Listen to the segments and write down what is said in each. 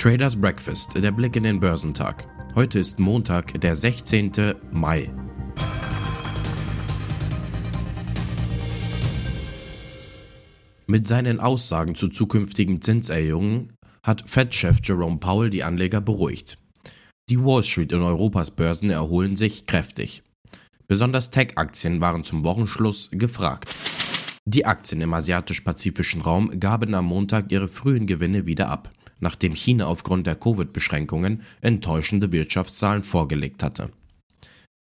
Traders Breakfast, der Blick in den Börsentag. Heute ist Montag, der 16. Mai. Mit seinen Aussagen zu zukünftigen Zinserhöhungen hat Fed-Chef Jerome Powell die Anleger beruhigt. Die Wall Street und Europas Börsen erholen sich kräftig. Besonders Tech-Aktien waren zum Wochenschluss gefragt. Die Aktien im asiatisch-pazifischen Raum gaben am Montag ihre frühen Gewinne wieder ab nachdem China aufgrund der Covid-Beschränkungen enttäuschende Wirtschaftszahlen vorgelegt hatte.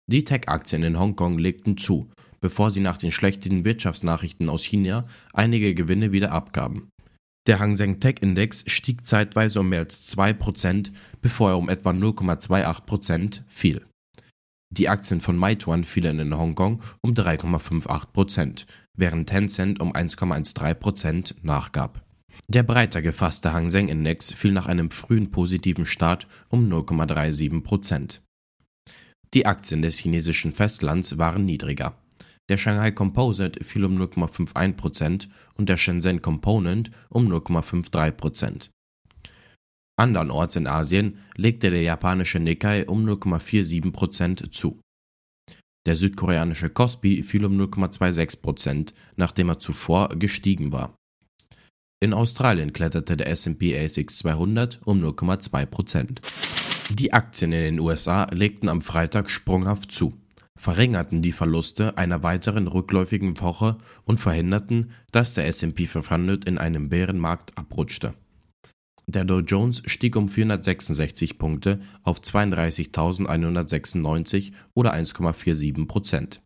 Die Tech-Aktien in Hongkong legten zu, bevor sie nach den schlechten Wirtschaftsnachrichten aus China einige Gewinne wieder abgaben. Der Hang Seng Tech Index stieg zeitweise um mehr als 2%, bevor er um etwa 0,28% fiel. Die Aktien von Meituan fielen in Hongkong um 3,58%, während Tencent um 1,13% nachgab. Der breiter gefasste Hang Seng Index fiel nach einem frühen positiven Start um 0,37 Prozent. Die Aktien des chinesischen Festlands waren niedriger. Der Shanghai Composite fiel um 0,51 Prozent und der Shenzhen Component um 0,53 Prozent. Andernorts in Asien legte der japanische Nikkei um 0,47 Prozent zu. Der südkoreanische Kospi fiel um 0,26 Prozent, nachdem er zuvor gestiegen war. In Australien kletterte der S&P ASX 200 um 0,2% Die Aktien in den USA legten am Freitag sprunghaft zu, verringerten die Verluste einer weiteren rückläufigen Woche und verhinderten, dass der S&P 500 in einem Bärenmarkt abrutschte. Der Dow Jones stieg um 466 Punkte auf 32.196 oder 1,47 Prozent.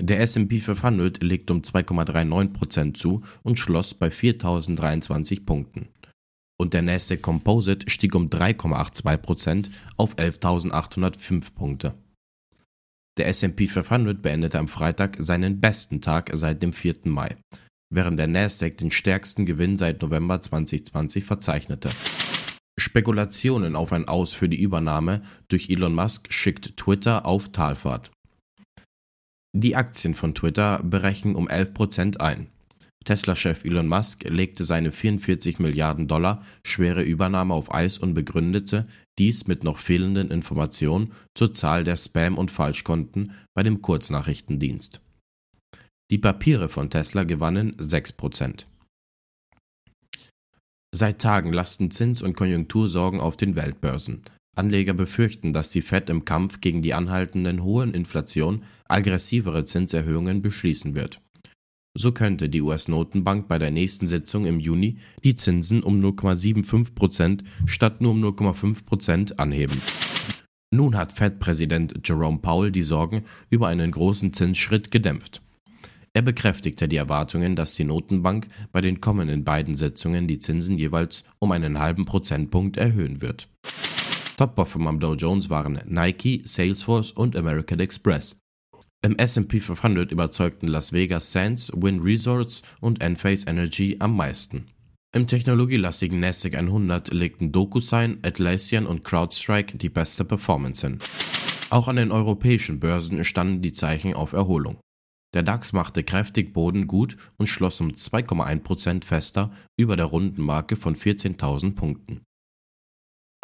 Der S&P 500 legte um 2,39% zu und schloss bei 4.023 Punkten. Und der Nasdaq Composite stieg um 3,82% auf 11.805 Punkte. Der S&P 500 beendete am Freitag seinen besten Tag seit dem 4. Mai, während der Nasdaq den stärksten Gewinn seit November 2020 verzeichnete. Spekulationen auf ein Aus für die Übernahme durch Elon Musk schickt Twitter auf Talfahrt. Die Aktien von Twitter brechen um 11% ein. Tesla-Chef Elon Musk legte seine 44 Milliarden Dollar schwere Übernahme auf Eis und begründete dies mit noch fehlenden Informationen zur Zahl der Spam- und Falschkonten bei dem Kurznachrichtendienst. Die Papiere von Tesla gewannen 6%. Seit Tagen lasten Zins- und Konjunktursorgen auf den Weltbörsen. Anleger befürchten, dass die Fed im Kampf gegen die anhaltenden hohen Inflation aggressivere Zinserhöhungen beschließen wird. So könnte die US-Notenbank bei der nächsten Sitzung im Juni die Zinsen um 0,75% statt nur um 0,5% anheben. Nun hat Fed-Präsident Jerome Powell die Sorgen über einen großen Zinsschritt gedämpft. Er bekräftigte die Erwartungen, dass die Notenbank bei den kommenden beiden Sitzungen die Zinsen jeweils um einen halben Prozentpunkt erhöhen wird. Top-Performer am Dow Jones waren Nike, Salesforce und American Express. Im S&P 500 überzeugten Las Vegas Sands, Win Resorts und Enphase Energy am meisten. Im technologielastigen Nasdaq 100 legten DocuSign, Atlassian und CrowdStrike die beste Performance hin. Auch an den europäischen Börsen standen die Zeichen auf Erholung. Der DAX machte kräftig Boden gut und schloss um 2,1% fester über der runden Marke von 14.000 Punkten.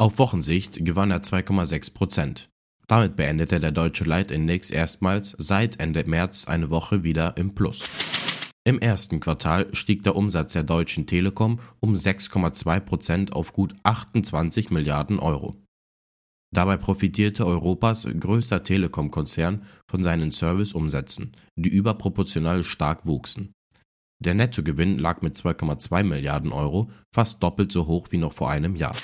Auf Wochensicht gewann er 2,6 Prozent. Damit beendete der deutsche Leitindex erstmals seit Ende März eine Woche wieder im Plus. Im ersten Quartal stieg der Umsatz der Deutschen Telekom um 6,2 Prozent auf gut 28 Milliarden Euro. Dabei profitierte Europas größter Telekom-Konzern von seinen Serviceumsätzen, die überproportional stark wuchsen. Der Nettogewinn lag mit 2,2 Milliarden Euro fast doppelt so hoch wie noch vor einem Jahr.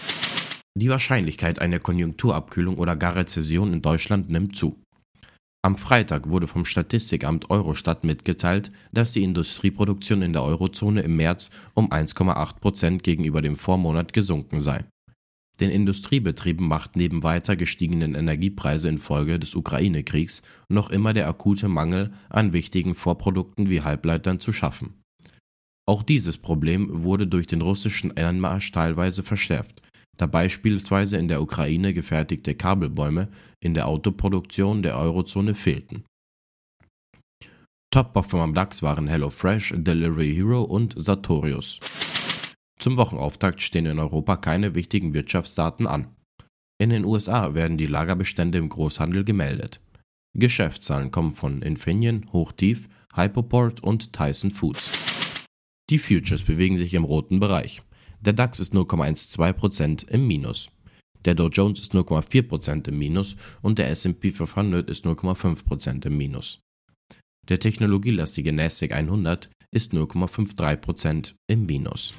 Die Wahrscheinlichkeit einer Konjunkturabkühlung oder gar Rezession in Deutschland nimmt zu. Am Freitag wurde vom Statistikamt Eurostat mitgeteilt, dass die Industrieproduktion in der Eurozone im März um 1,8 Prozent gegenüber dem Vormonat gesunken sei. Den Industriebetrieben macht neben weiter gestiegenen Energiepreise infolge des Ukraine-Kriegs noch immer der akute Mangel an wichtigen Vorprodukten wie Halbleitern zu schaffen. Auch dieses Problem wurde durch den russischen Einmarsch teilweise verschärft, da beispielsweise in der Ukraine gefertigte Kabelbäume in der Autoproduktion der Eurozone fehlten. Top-Performer am DAX waren HelloFresh, Delivery Hero und Sartorius. Zum Wochenauftakt stehen in Europa keine wichtigen Wirtschaftsdaten an. In den USA werden die Lagerbestände im Großhandel gemeldet. Geschäftszahlen kommen von Infineon, Hochtief, Hypoport und Tyson Foods. Die Futures bewegen sich im roten Bereich. Der DAX ist 0,12% im Minus. Der Dow Jones ist 0,4% im Minus und der SP 500 ist 0,5% im Minus. Der technologielastige NASDAQ 100 ist 0,53% im Minus.